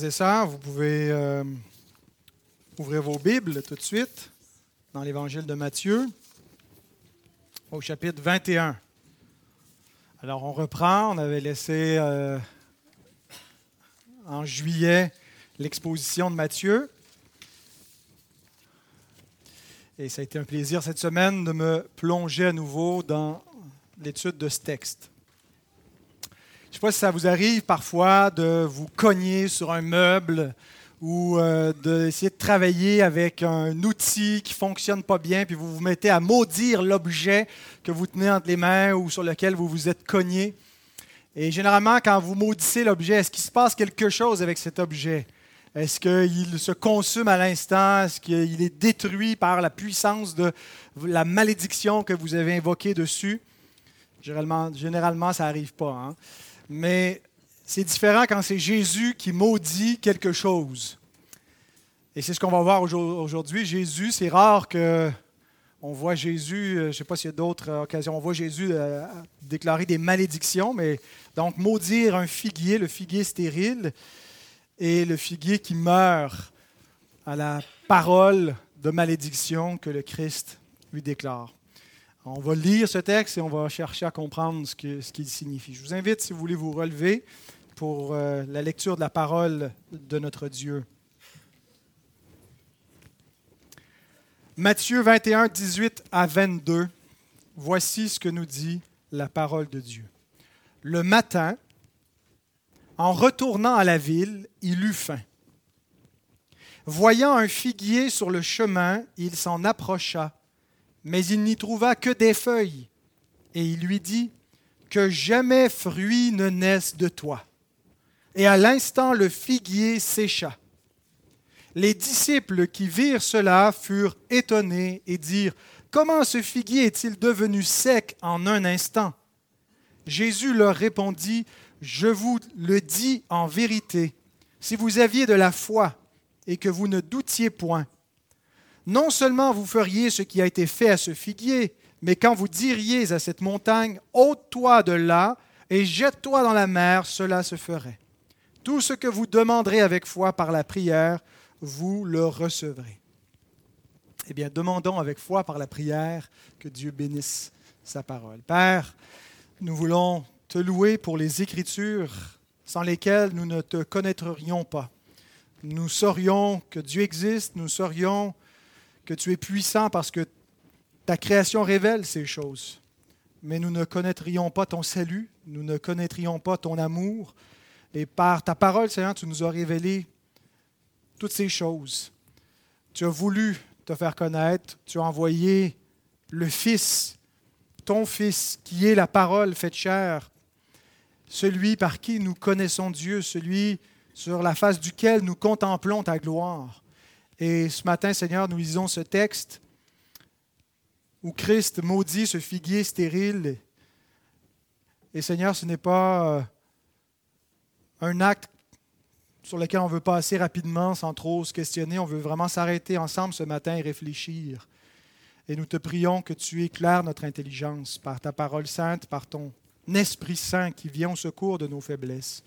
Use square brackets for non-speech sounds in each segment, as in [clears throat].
Et vous pouvez ouvrir vos Bibles tout de suite dans l'Évangile de Matthieu, au chapitre 21. Alors on reprend, on avait laissé euh, en juillet l'exposition de Matthieu. Et ça a été un plaisir cette semaine de me plonger à nouveau dans l'étude de ce texte. Je ne sais pas si ça vous arrive parfois de vous cogner sur un meuble ou euh, d'essayer de travailler avec un outil qui ne fonctionne pas bien, puis vous vous mettez à maudire l'objet que vous tenez entre les mains ou sur lequel vous vous êtes cogné. Et généralement, quand vous maudissez l'objet, est-ce qu'il se passe quelque chose avec cet objet? Est-ce qu'il se consume à l'instant? Est-ce qu'il est détruit par la puissance de la malédiction que vous avez invoquée dessus? Généralement, généralement ça n'arrive pas. Hein? Mais c'est différent quand c'est Jésus qui maudit quelque chose. Et c'est ce qu'on va voir aujourd'hui. Jésus, c'est rare que on voit Jésus, euh, je ne sais pas s'il y a d'autres occasions, on voit Jésus euh, déclarer des malédictions, mais donc maudire un figuier, le figuier stérile, et le figuier qui meurt à la parole de malédiction que le Christ lui déclare. On va lire ce texte et on va chercher à comprendre ce qu'il signifie. Je vous invite, si vous voulez vous relever, pour euh, la lecture de la parole de notre Dieu. Matthieu 21, 18 à 22. Voici ce que nous dit la parole de Dieu. Le matin, en retournant à la ville, il eut faim. Voyant un figuier sur le chemin, il s'en approcha mais il n'y trouva que des feuilles. Et il lui dit, Que jamais fruit ne naisse de toi. Et à l'instant le figuier sécha. Les disciples qui virent cela furent étonnés et dirent, Comment ce figuier est-il devenu sec en un instant? Jésus leur répondit, Je vous le dis en vérité, si vous aviez de la foi et que vous ne doutiez point, non seulement vous feriez ce qui a été fait à ce figuier, mais quand vous diriez à cette montagne, ôte-toi de là et jette-toi dans la mer, cela se ferait. Tout ce que vous demanderez avec foi par la prière, vous le recevrez. Eh bien, demandons avec foi par la prière que Dieu bénisse sa parole. Père, nous voulons te louer pour les Écritures sans lesquelles nous ne te connaîtrions pas. Nous saurions que Dieu existe, nous saurions que tu es puissant parce que ta création révèle ces choses. Mais nous ne connaîtrions pas ton salut, nous ne connaîtrions pas ton amour. Et par ta parole, Seigneur, tu nous as révélé toutes ces choses. Tu as voulu te faire connaître, tu as envoyé le Fils, ton Fils, qui est la parole faite chair, celui par qui nous connaissons Dieu, celui sur la face duquel nous contemplons ta gloire. Et ce matin, Seigneur, nous lisons ce texte où Christ maudit ce figuier stérile. Et Seigneur, ce n'est pas euh, un acte sur lequel on veut passer rapidement sans trop se questionner. On veut vraiment s'arrêter ensemble ce matin et réfléchir. Et nous te prions que tu éclaires notre intelligence par ta parole sainte, par ton Esprit Saint qui vient au secours de nos faiblesses.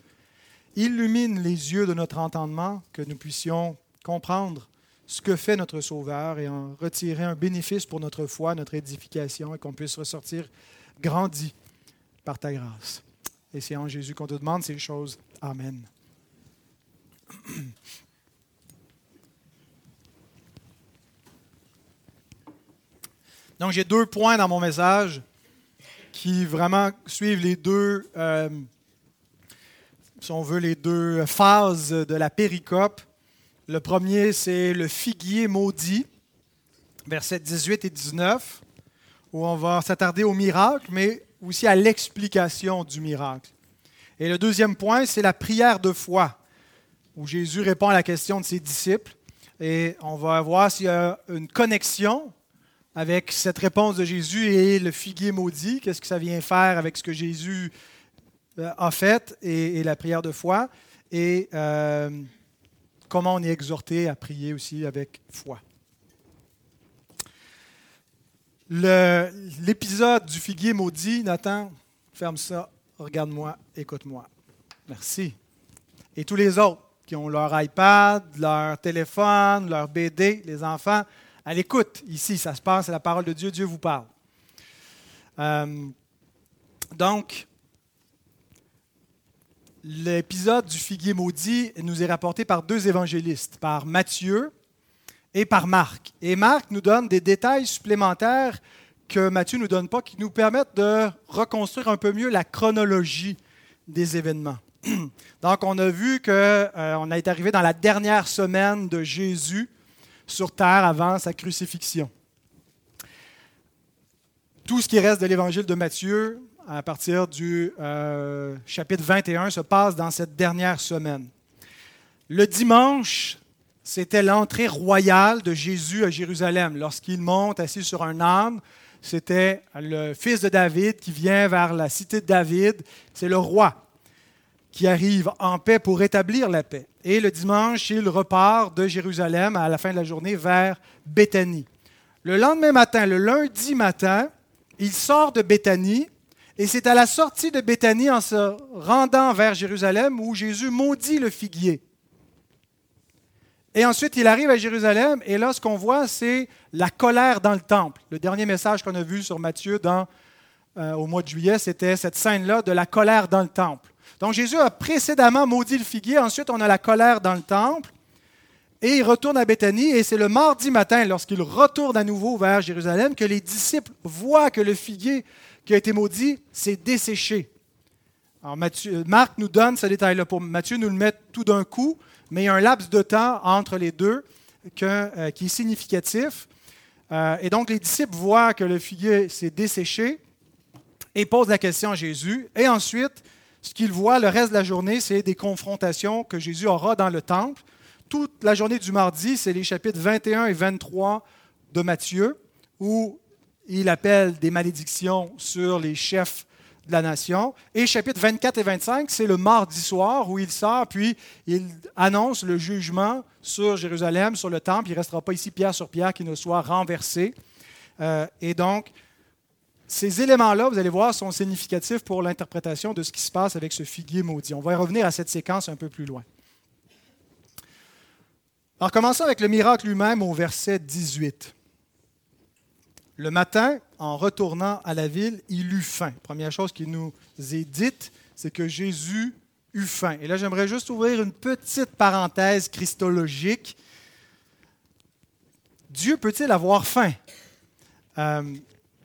Illumine les yeux de notre entendement, que nous puissions comprendre ce que fait notre Sauveur et en retirer un bénéfice pour notre foi, notre édification, et qu'on puisse ressortir grandi par ta grâce. Et c'est en Jésus qu'on te demande ces choses. Amen. [clears throat] Donc j'ai deux points dans mon message qui vraiment suivent les deux, euh, si on veut, les deux phases de la péricope. Le premier, c'est le figuier maudit, versets 18 et 19, où on va s'attarder au miracle, mais aussi à l'explication du miracle. Et le deuxième point, c'est la prière de foi, où Jésus répond à la question de ses disciples. Et on va voir s'il y a une connexion avec cette réponse de Jésus et le figuier maudit. Qu'est-ce que ça vient faire avec ce que Jésus euh, a fait et, la prière de foi? Et euh, comment on est exhorté à prier aussi avec foi. L'épisode du figuier maudit, Nathan, ferme ça, regarde-moi, écoute-moi. Merci. Et tous les autres, qui ont leur iPad, leur téléphone, leur BD, les enfants, à l'écoute. Ici, ça se passe, c'est la parole de Dieu, Dieu vous parle. Euh, donc, l'épisode du figuier maudit nous est rapporté par deux évangélistes, par Matthieu et par Marc. Et Marc nous donne des détails supplémentaires que Matthieu ne nous donne pas, qui nous permettent de reconstruire un peu mieux la chronologie des événements. [clears throat] Donc, on a vu qu'on euh, est arrivé dans la dernière semaine de Jésus sur terre avant sa crucifixion. Tout ce qui reste de l'évangile de Matthieu, à partir du euh, chapitre 21, se passe dans cette dernière semaine. Le dimanche, c'était l'entrée royale de Jésus à Jérusalem. Lorsqu'il monte assis sur un âne, c'était le fils de David qui vient vers la cité de David. C'est le roi qui arrive en paix pour rétablir la paix. Et le dimanche, il repart de Jérusalem à la fin de la journée vers Béthanie. Le lendemain matin, le lundi matin, il sort de Béthanie et c'est à la sortie de Béthanie en se rendant vers Jérusalem où Jésus maudit le figuier. Et ensuite, il arrive à Jérusalem, et là, ce qu'on voit, c'est la colère dans le temple. Le dernier message qu'on a vu sur Matthieu dans, euh, au mois de juillet, c'était cette scène-là de la colère dans le temple. Donc Jésus a précédemment maudit le figuier, ensuite on a la colère dans le temple, et il retourne à Béthanie, et c'est le mardi matin, lorsqu'il retourne à nouveau vers Jérusalem, que les disciples voient que le figuier qui a été maudit s'est desséché. Alors Marc nous donne ce détail-là pour Matthieu nous le met tout d'un coup, mais il y a un laps de temps entre les deux euh, qui est significatif. Euh, et donc, les disciples voient que le figuier s'est desséché et posent la question à Jésus. Et ensuite, ce qu'ils voient le reste de la journée, c'est des confrontations que Jésus aura dans le temple. Toute la journée du mardi, c'est les chapitres 21 et 23 de Matthieu, où il appelle des malédictions sur les chefs de la nation. Et chapitres 24 et 25, c'est le mardi soir où il sort, puis il annonce le jugement sur Jérusalem, sur le temple. Il ne restera pas ici pierre sur pierre qui ne soit renversé. Euh, et donc, ces éléments-là, vous allez voir, sont significatifs pour l'interprétation de ce qui se passe avec ce figuier maudit. On va y revenir à cette séquence un peu plus loin. Alors, commençons avec le miracle lui-même au verset 18. Le matin, en retournant à la ville, il eut faim. Première chose qui nous est dite, c'est que Jésus eut faim. Et là, j'aimerais juste ouvrir une petite parenthèse christologique. Dieu peut-il avoir faim? Euh,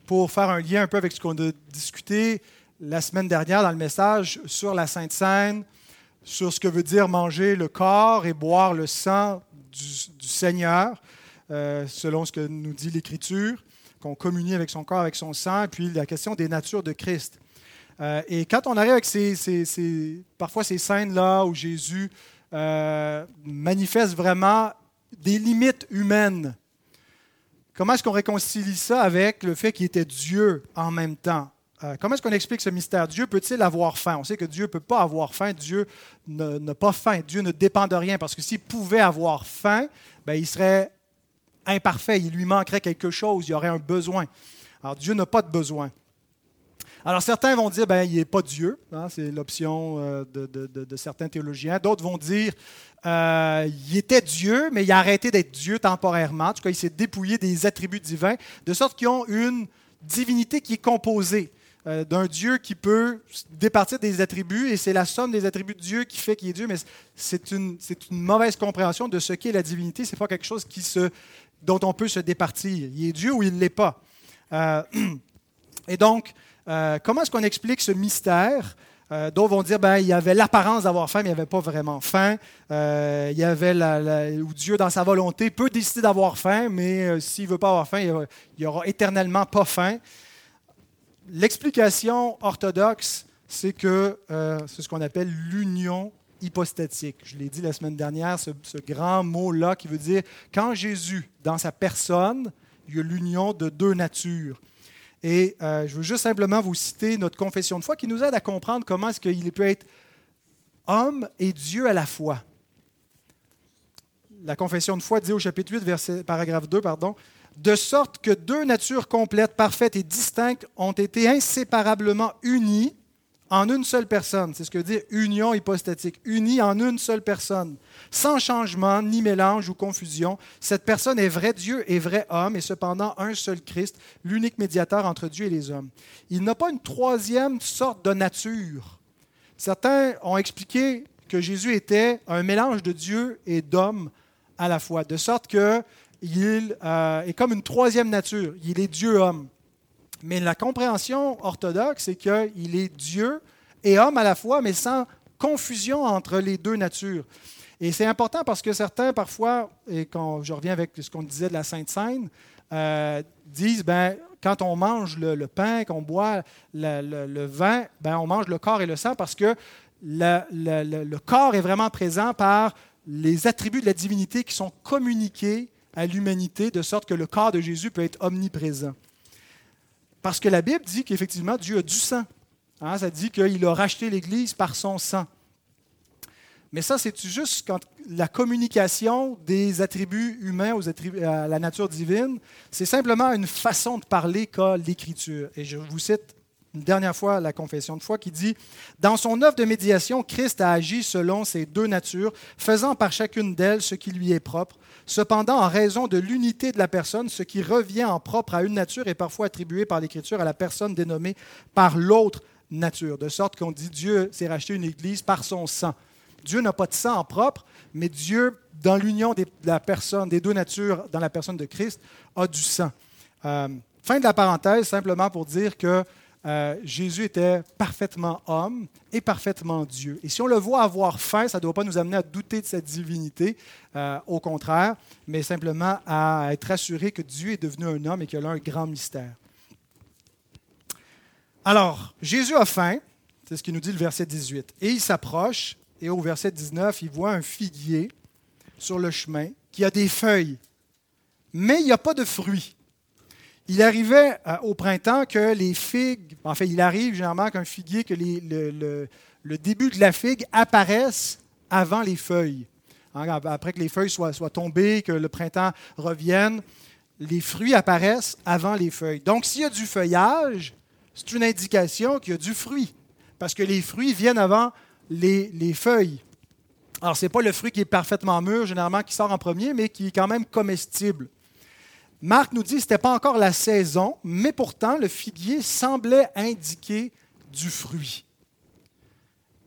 pour faire un lien un peu avec ce qu'on a discuté la semaine dernière dans le message sur la Sainte Seine, sur ce que veut dire manger le corps et boire le sang du, Seigneur, euh, selon ce que nous dit l'Écriture qu'on communie avec son corps, avec son sang, puis la question des natures de Christ. Euh, et quand on arrive avec ces, parfois ces scènes-là où Jésus euh, manifeste vraiment des limites humaines, comment est-ce qu'on réconcilie ça avec le fait qu'il était Dieu en même temps? Euh, comment est-ce qu'on explique ce mystère? Dieu peut-il avoir faim? On sait que Dieu ne peut pas avoir faim. Dieu n'a pas faim. Dieu ne dépend de rien parce que s'il pouvait avoir faim, ben, il serait imparfait, il lui manquerait quelque chose, il y aurait un besoin. Alors Dieu n'a pas de besoin. Alors certains vont dire, ben, il n'est pas Dieu, hein, c'est l'option euh, de, certains théologiens. D'autres vont dire, euh, il était Dieu, mais il a arrêté d'être Dieu temporairement. En tout cas, il s'est dépouillé des attributs divins, de sorte qu'ils ont une divinité qui est composée. Euh, d'un Dieu qui peut départir des attributs, et c'est la somme des attributs de Dieu qui fait qu'il est Dieu, mais c'est une, une, mauvaise compréhension de ce qu'est la divinité. Ce n'est pas quelque chose qui se dont on peut se départir. Il est Dieu ou il ne l'est pas. Euh, [clears throat] et donc, euh, comment est-ce qu'on explique ce mystère? Euh, D'autres vont dire ben, il y avait l'apparence d'avoir faim, mais il avait pas vraiment faim. il y avait la, où Dieu, dans sa volonté, peut décider d'avoir faim, mais s'il ne veut pas avoir faim, il n'y aura éternellement pas faim. L'explication orthodoxe, c'est que c'est ce qu'on appelle l'union hypostatique. Je l'ai dit la semaine dernière, ce, grand mot-là qui veut dire quand Jésus, dans sa personne, il y a l'union de deux natures. Et euh, je veux juste simplement vous citer notre confession de foi qui nous aide à comprendre comment est-ce qu'il peut être homme et Dieu à la fois. La confession de foi dit au chapitre 8, verset, paragraphe 2, pardon, de sorte que deux natures complètes, parfaites et distinctes ont été inséparablement unies en une seule personne. C'est ce que dit union hypostatique, unis en une seule personne, sans changement, ni mélange ou confusion. Cette personne est vrai Dieu et vrai homme, et cependant un seul Christ, l'unique médiateur entre Dieu et les hommes. Il n'a pas une troisième sorte de nature. Certains ont expliqué que Jésus était un mélange de Dieu et d'homme à la fois, de sorte qu'il euh, est comme une troisième nature. Il est Dieu-homme. Mais la compréhension orthodoxe, c'est qu'il est Dieu et homme à la fois, mais sans confusion entre les deux natures. Et c'est important parce que certains, parfois, et quand je reviens avec ce qu'on disait de la Sainte Seine, euh, disent, ben, quand on mange le, pain, qu'on boit le, vin, ben, on mange le corps et le sang parce que le, corps est vraiment présent par les attributs de la divinité qui sont communiqués à l'humanité, de sorte que le corps de Jésus peut être omniprésent. Parce que la Bible dit qu'effectivement, Dieu a du sang. Hein, ça dit qu'il a racheté l'Église par son sang. Mais ça, c'est juste quand la communication des attributs humains aux à la nature divine, c'est simplement une façon de parler qu'a l'Écriture? Et je vous cite une dernière fois la confession de foi qui dit Dans son œuvre de médiation, Christ a agi selon ces deux natures, faisant par chacune d'elles ce qui lui est propre. Cependant, en raison de l'unité de la personne, ce qui revient en propre à une nature est parfois attribué par l'Écriture à la personne dénommée par l'autre nature. De sorte qu'on dit Dieu s'est racheté une Église par son sang. Dieu n'a pas de sang en propre, mais Dieu, dans l'union de la personne, des deux natures dans la personne de Christ, a du sang. Euh, fin de la parenthèse, simplement pour dire que euh, Jésus était parfaitement homme et parfaitement Dieu. Et si on le voit avoir faim, ça ne doit pas nous amener à douter de sa divinité, euh, au contraire, mais simplement à être assuré que Dieu est devenu un homme et qu'il a un grand mystère. Alors, Jésus a faim, c'est ce qui nous dit le verset 18, et il s'approche, et au verset 19, il voit un figuier sur le chemin qui a des feuilles, mais il n'y a pas de fruits. Il arrivait euh, au printemps que les figues, en fait, il arrive généralement qu'un figuier, que le, début de la figue apparaisse avant les feuilles. Hein, après que les feuilles soient, tombées, que le printemps revienne, les fruits apparaissent avant les feuilles. Donc, s'il y a du feuillage, c'est une indication qu'il y a du fruit, parce que les fruits viennent avant les, les feuilles. Alors, ce n'est pas le fruit qui est parfaitement mûr, généralement, qui sort en premier, mais qui est quand même comestible. Marc nous dit que ce n'était pas encore la saison, mais pourtant le figuier semblait indiquer du fruit.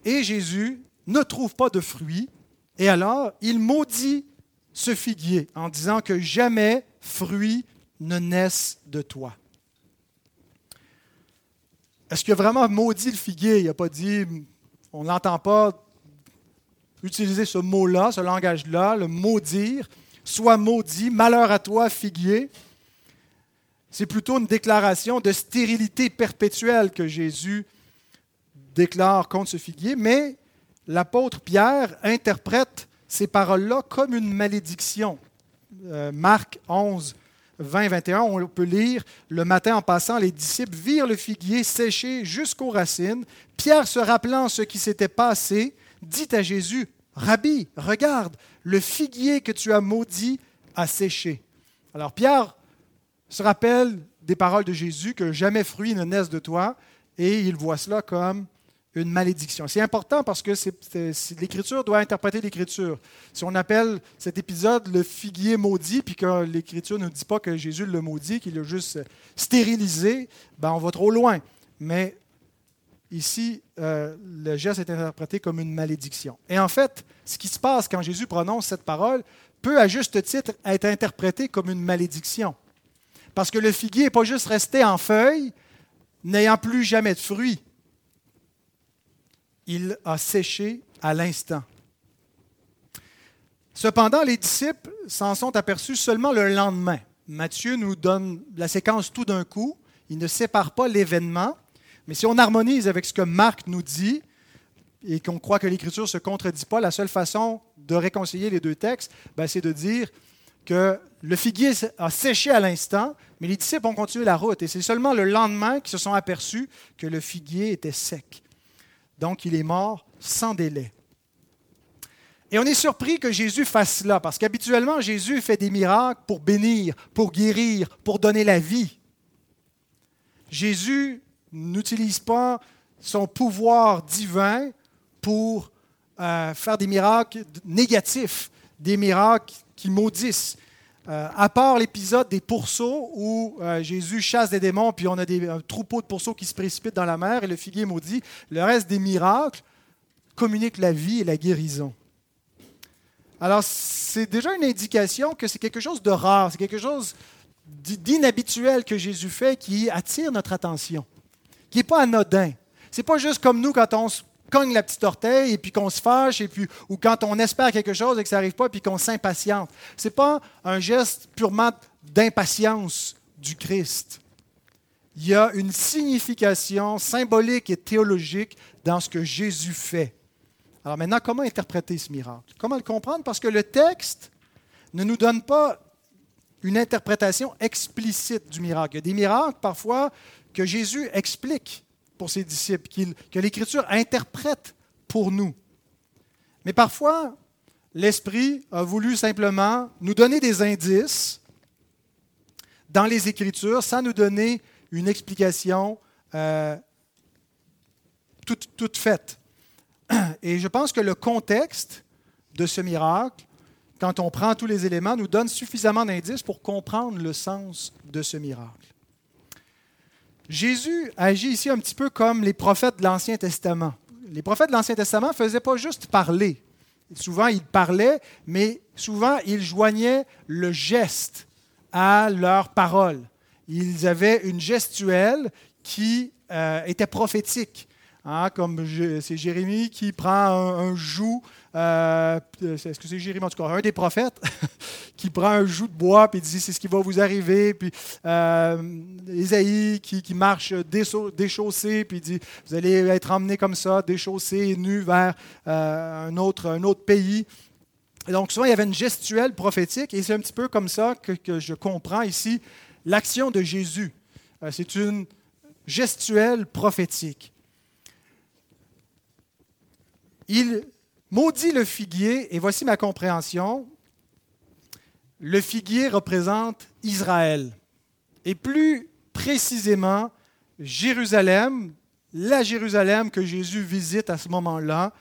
Et Jésus ne trouve pas de fruit, et alors il maudit ce figuier en disant que jamais fruit ne naisse de toi. Est-ce qu'il a vraiment maudit le figuier? Il n'a pas dit, on n'entend pas utiliser ce mot-là, ce langage-là, le maudire. Sois maudit, malheur à toi, figuier. C'est plutôt une déclaration de stérilité perpétuelle que Jésus déclare contre ce figuier, mais l'apôtre Pierre interprète ces paroles-là comme une malédiction. Euh, Marc 11, 20, 21, on peut lire Le matin en passant, les disciples virent le figuier séché jusqu'aux racines. Pierre, se rappelant ce qui s'était passé, dit à Jésus Rabbi, regarde, le figuier que tu as maudit a séché. Alors Pierre se rappelle des paroles de Jésus, que jamais fruit ne naisse de toi, et il voit cela comme une malédiction. C'est important parce que l'Écriture doit interpréter l'Écriture. Si on appelle cet épisode le figuier maudit, puis que l'Écriture ne dit pas que Jésus le maudit, qu'il l'a juste stérilisé, ben on va trop loin. Mais ici, euh, le geste est interprété comme une malédiction. Et en fait, ce qui se passe quand Jésus prononce cette parole peut, à juste titre, être interprété comme une malédiction. Parce que le figuier n'est pas juste resté en feuille, n'ayant plus jamais de fruits. Il a séché à l'instant. Cependant, les disciples s'en sont aperçus seulement le lendemain. Matthieu nous donne la séquence tout d'un coup. Il ne sépare pas l'événement. Mais si on harmonise avec ce que Marc nous dit et qu'on croit que l'Écriture ne se contredit pas, la seule façon de réconcilier les deux textes, ben, c'est de dire que le figuier a séché à l'instant, mais les disciples ont continué la route. Et c'est seulement le lendemain qu'ils se sont aperçus que le figuier était sec. Donc, il est mort sans délai. Et on est surpris que Jésus fasse cela, parce qu'habituellement, Jésus fait des miracles pour bénir, pour guérir, pour donner la vie. Jésus n'utilise pas son pouvoir divin pour euh, faire des miracles négatifs, des miracles qui maudissent. Euh, à part l'épisode des pourceaux où euh, Jésus chasse des démons, puis on a des, un troupeau de pourceaux qui se précipitent dans la mer et le figuier maudit, le reste des miracles communiquent la vie et la guérison. Alors, c'est déjà une indication que c'est quelque chose de rare, c'est quelque chose d'inhabituel que Jésus fait qui attire notre attention, qui n'est pas anodin. C'est pas juste comme nous quand on se cogne la petite orteil et puis qu'on se fâche et puis ou quand on espère quelque chose et que ça n'arrive pas puis qu'on s'impatiente. C'est pas un geste purement d'impatience du Christ. Il y a une signification symbolique et théologique dans ce que Jésus fait. Alors maintenant, comment interpréter ce miracle? Comment le comprendre? Parce que le texte ne nous donne pas une interprétation explicite du miracle. Il y a des miracles parfois que Jésus explique pour ses disciples, que l'Écriture interprète pour nous. Mais parfois, l'Esprit a voulu simplement nous donner des indices dans les Écritures sans nous donner une explication euh, toute, toute faite. [clears throat] Et je pense que le contexte de ce miracle quand on prend tous les éléments, nous donne suffisamment d'indices pour comprendre le sens de ce miracle. Jésus agit ici un petit peu comme les prophètes de l'Ancien Testament. Les prophètes de l'Ancien Testament ne faisaient pas juste parler. Souvent, ils parlaient, mais souvent, ils joignaient le geste à leur parole. Ils avaient une gestuelle qui euh, était prophétique. Hein, comme c'est Jérémie qui prend un, joug euh, est-ce que c'est Jérémie, en tout cas, un des prophètes, [laughs] qui prend un joug de bois et dit c'est ce qui va vous arriver. Puis euh, Isaïe qui, marche déchaussé, puis dit vous allez être emmené comme ça, déchaussé et nu vers euh, un, autre, un autre pays. donc souvent, il y avait une gestuelle prophétique, et c'est un petit peu comme ça que, que je comprends ici l'action de Jésus. c'est une gestuelle prophétique. Il Maudit le figuier, et voici ma compréhension. Le figuier représente Israël, et plus précisément Jérusalem, la Jérusalem que Jésus visite à ce moment-là,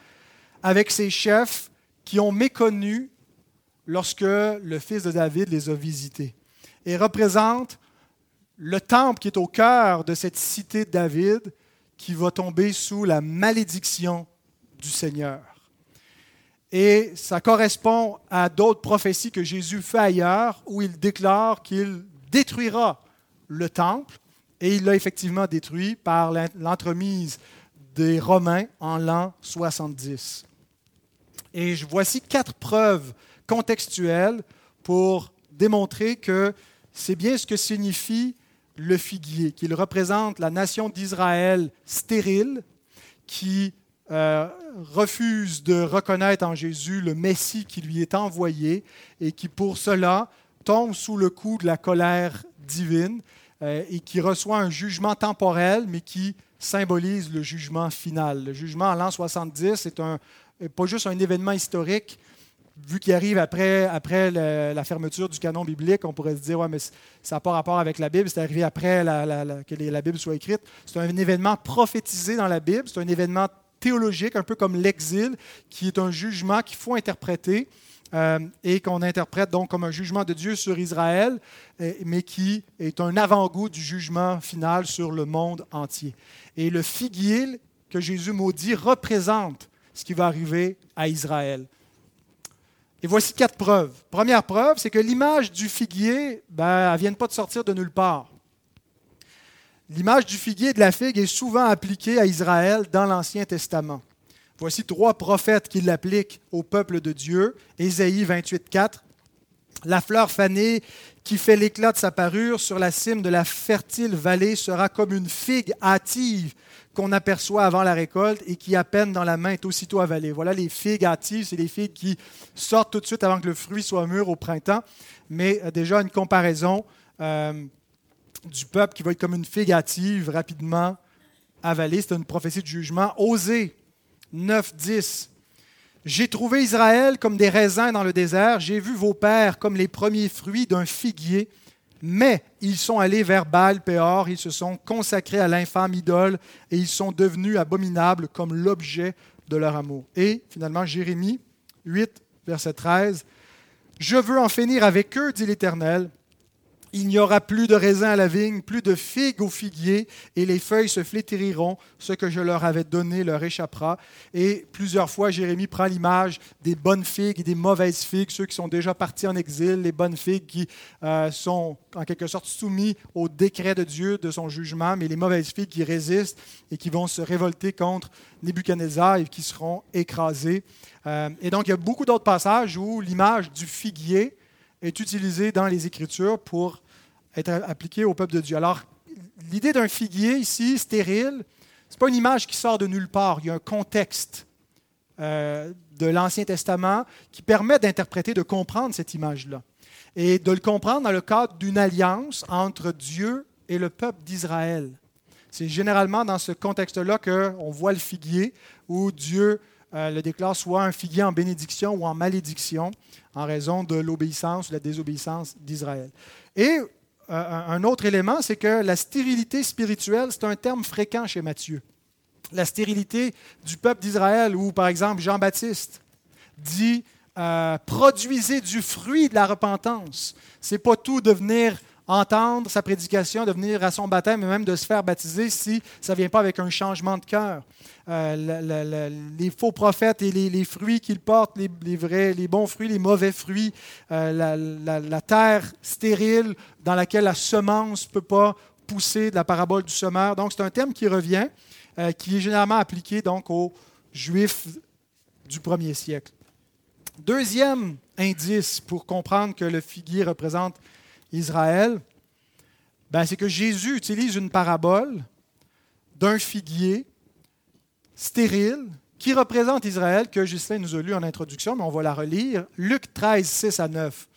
avec ses chefs qui ont méconnu lorsque le fils de David les a visités. Et représente le temple qui est au cœur de cette cité de David qui va tomber sous la malédiction du Seigneur. Et ça correspond à d'autres prophéties que Jésus fait ailleurs, où il déclare qu'il détruira le temple, et il l'a effectivement détruit par l'entremise des Romains en l'an 70. Et voici quatre preuves contextuelles pour démontrer que c'est bien ce que signifie le figuier, qu'il représente la nation d'Israël stérile qui euh, refuse de reconnaître en Jésus le Messie qui lui est envoyé et qui pour cela tombe sous le coup de la colère divine euh, et qui reçoit un jugement temporel mais qui symbolise le jugement final. Le jugement en l'an 70 est un, pas juste un événement historique, vu qu'il arrive après, après la fermeture du canon biblique, on pourrait se dire, ouais, mais ça n'a pas rapport avec la Bible, c'est arrivé après que la Bible soit écrite. C'est un événement prophétisé dans la Bible, c'est un événement théologique, un peu comme l'exil, qui est un jugement qu'il faut interpréter euh, et qu'on interprète donc comme un jugement de Dieu sur Israël, mais qui est un avant-goût du jugement final sur le monde entier. Et le figuier que Jésus maudit représente ce qui va arriver à Israël. Et voici quatre preuves. Première preuve, c'est que l'image du figuier, ben, elle ne vient pas de sortir de nulle part. L'image du figuier et de la figue est souvent appliquée à Israël dans l'Ancien Testament. Voici trois prophètes qui l'appliquent au peuple de Dieu. Ésaïe 28, 4. La fleur fanée qui fait l'éclat de sa parure sur la cime de la fertile vallée sera comme une figue hâtive qu'on aperçoit avant la récolte et qui, à peine dans la main, est aussitôt avalée. Voilà les figues hâtives, c'est les figues qui sortent tout de suite avant que le fruit soit mûr au printemps. Mais euh, déjà, une comparaison. Euh, du peuple qui va être comme une figue hâtive, rapidement avalée. C'est une prophétie de jugement. Osée 9, 10. J'ai trouvé Israël comme des raisins dans le désert. J'ai vu vos pères comme les premiers fruits d'un figuier. Mais ils sont allés vers Baal Péor, ils se sont consacrés à l'infâme idole et ils sont devenus abominables comme l'objet de leur amour. Et finalement, Jérémie 8, verset 13, Je veux en finir avec eux, dit l'Éternel, il n'y aura plus de raisins à la vigne, plus de figues au figuier, et les feuilles se flétriront. Ce que je leur avais donné leur échappera. Et plusieurs fois, Jérémie prend l'image des bonnes figues et des mauvaises figues, ceux qui sont déjà partis en exil, les bonnes figues qui euh, sont en quelque sorte soumis au décret de Dieu, de son jugement, mais les mauvaises figues qui résistent et qui vont se révolter contre Nebuchadnezzar et qui seront écrasées. Euh, et donc, il y a beaucoup d'autres passages où l'image du figuier est utilisée dans les Écritures pour être appliquée au peuple de Dieu. Alors, l'idée d'un figuier ici, stérile, ce n'est pas une image qui sort de nulle part. Il y a un contexte euh, de l'Ancien Testament qui permet d'interpréter, de comprendre cette image-là. Et de le comprendre dans le cadre d'une alliance entre Dieu et le peuple d'Israël. C'est généralement dans ce contexte-là qu'on voit le figuier, où Dieu euh, le déclare soit un figuier en bénédiction ou en malédiction en raison de l'obéissance ou la désobéissance d'Israël. Et un autre élément, c'est que la stérilité spirituelle, c'est un terme fréquent chez Matthieu. La stérilité du peuple d'Israël, où par exemple Jean-Baptiste dit euh, produisez du fruit de la repentance. C'est pas tout devenir entendre sa prédication, de venir à son baptême et même de se faire baptiser si ça ne vient pas avec un changement de cœur. Euh, les faux prophètes et les, fruits qu'ils portent, les, vrais, les bons fruits, les mauvais fruits, euh, la, terre stérile dans laquelle la semence ne peut pas pousser, de la parabole du semeur. Donc c'est un terme qui revient, euh, qui est généralement appliqué donc aux Juifs du premier siècle. Deuxième indice pour comprendre que le figuier représente Israël, ben, c'est que Jésus utilise une parabole d'un figuier stérile qui représente Israël, que Justin nous a lu en introduction, mais on va la relire. Luc 13, 6 à 9.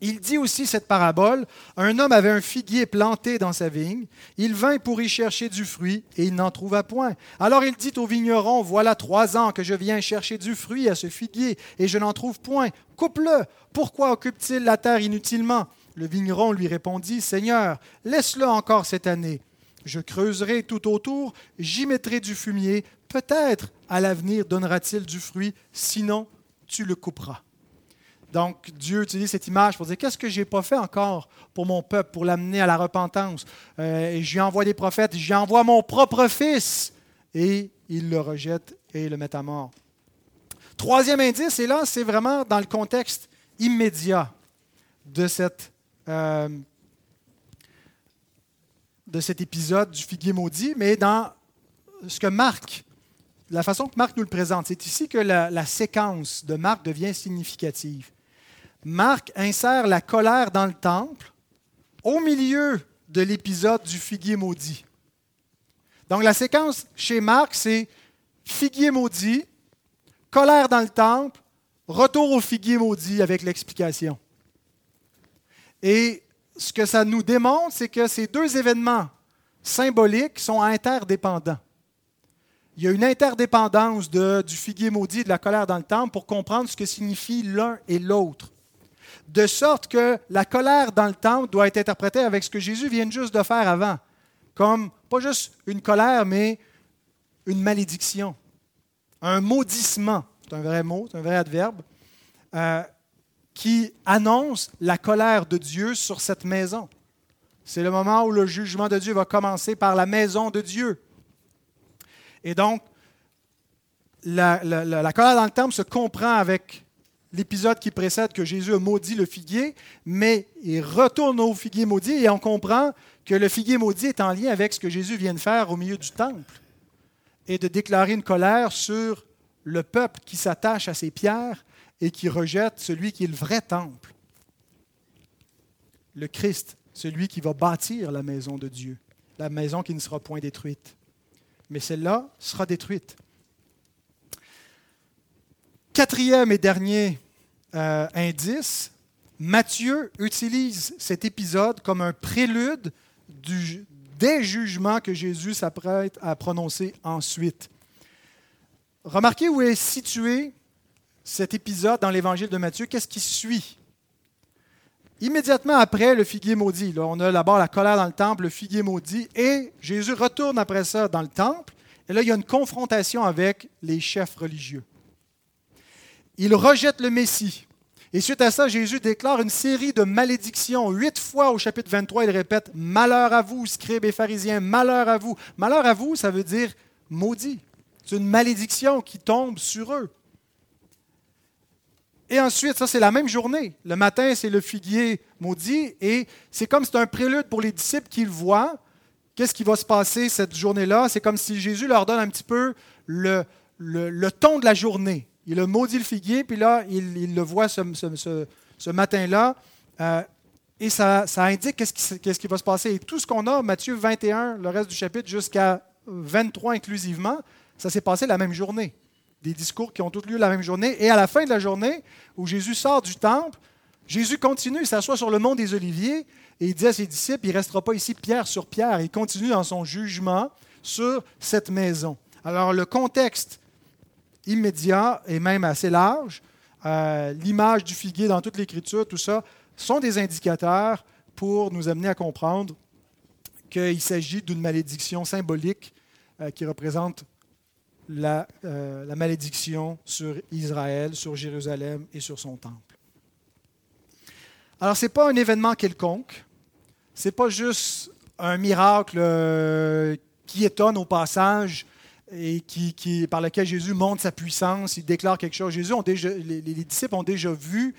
Il dit aussi cette parabole, un homme avait un figuier planté dans sa vigne, il vint pour y chercher du fruit, et il n'en trouva point. Alors il dit au vigneron, voilà trois ans que je viens chercher du fruit à ce figuier, et je n'en trouve point. Coupe-le, pourquoi occupe-t-il la terre inutilement? Le vigneron lui répondit, Seigneur, laisse-le encore cette année je creuserai tout autour, j'y mettrai du fumier. Peut-être à l'avenir donnera-t-il du fruit, sinon tu le couperas. Donc Dieu utilise cette image pour dire qu'est-ce que je n'ai pas fait encore pour mon peuple, pour l'amener à la repentance? Euh, et j'y envoie des prophètes, j'y envoie mon propre fils. Et il le rejette et le met à mort. Troisième indice, et là, c'est vraiment dans le contexte immédiat de cette euh, de cet épisode du figuier maudit, mais dans ce que Marc, la façon que Marc nous le présente. C'est ici que la, séquence de Marc devient significative. Marc insère la colère dans le temple au milieu de l'épisode du figuier maudit. Donc la séquence chez Marc, c'est figuier maudit, colère dans le temple, retour au figuier maudit avec l'explication. Et ce que ça nous démontre, c'est que ces deux événements symboliques sont interdépendants. Il y a une interdépendance du figuier maudit et de la colère dans le temple pour comprendre ce que signifie l'un et l'autre. De sorte que la colère dans le temple doit être interprétée avec ce que Jésus vient juste de faire avant, comme pas juste une colère, mais une malédiction, un maudissement. C'est un vrai mot, c'est un vrai adverbe. Euh, qui annonce la colère de Dieu sur cette maison. C'est le moment où le jugement de Dieu va commencer par la maison de Dieu. Et donc, la, colère dans le temple se comprend avec l'épisode qui précède que Jésus a maudit le figuier, mais il retourne au figuier maudit et on comprend que le figuier maudit est en lien avec ce que Jésus vient de faire au milieu du temple et de déclarer une colère sur le peuple qui s'attache à ses pierres et qui rejette celui qui est le vrai temple, le Christ, celui qui va bâtir la maison de Dieu, la maison qui ne sera point détruite. Mais celle-là sera détruite. Quatrième et dernier euh, indice, Matthieu utilise cet épisode comme un prélude des jugements que Jésus s'apprête à prononcer ensuite. Remarquez où est situé cet épisode dans l'évangile de Matthieu, qu'est-ce qui suit? Immédiatement après le figuier maudit, là, on a d'abord la colère dans le temple, le figuier maudit, et Jésus retourne après ça dans le temple, et là il y a une confrontation avec les chefs religieux. Il rejette le Messie. Et suite à ça, Jésus déclare une série de malédictions. Huit fois au chapitre 23, il répète Malheur à vous, scribes et pharisiens, malheur à vous. Malheur à vous, ça veut dire maudit. C'est une malédiction qui tombe sur eux. Et ensuite, ça c'est la même journée. Le matin, c'est le figuier maudit. Et c'est comme c'est un prélude pour les disciples qu'ils voient. Qu'est-ce qui va se passer cette journée-là? C'est comme si Jésus leur donne un petit peu le, le, ton de la journée. Il a maudit le figuier, puis là, il, le voit ce, ce, matin-là. Euh, et ça, ça indique qu'est-ce qui, qu'est-ce qui va se passer. Et tout ce qu'on a, Matthieu 21, le reste du chapitre, jusqu'à 23 inclusivement, ça s'est passé la même journée. Des discours qui ont tous lieu la même journée. Et à la fin de la journée, où Jésus sort du temple, Jésus continue, il s'assoit sur le mont des Oliviers et il dit à ses disciples, il ne restera pas ici pierre sur pierre. Il continue dans son jugement sur cette maison. Alors le contexte immédiat et même assez large, euh, l'image du figuier dans toute l'Écriture, tout ça, sont des indicateurs pour nous amener à comprendre qu'il s'agit d'une malédiction symbolique euh, qui représente la, euh, la, malédiction sur Israël, sur Jérusalem et sur son temple. Alors, ce n'est pas un événement quelconque, ce n'est pas juste un miracle euh, qui étonne au passage et qui, par lequel Jésus montre sa puissance, il déclare quelque chose. Jésus déjà, les, les disciples ont déjà vu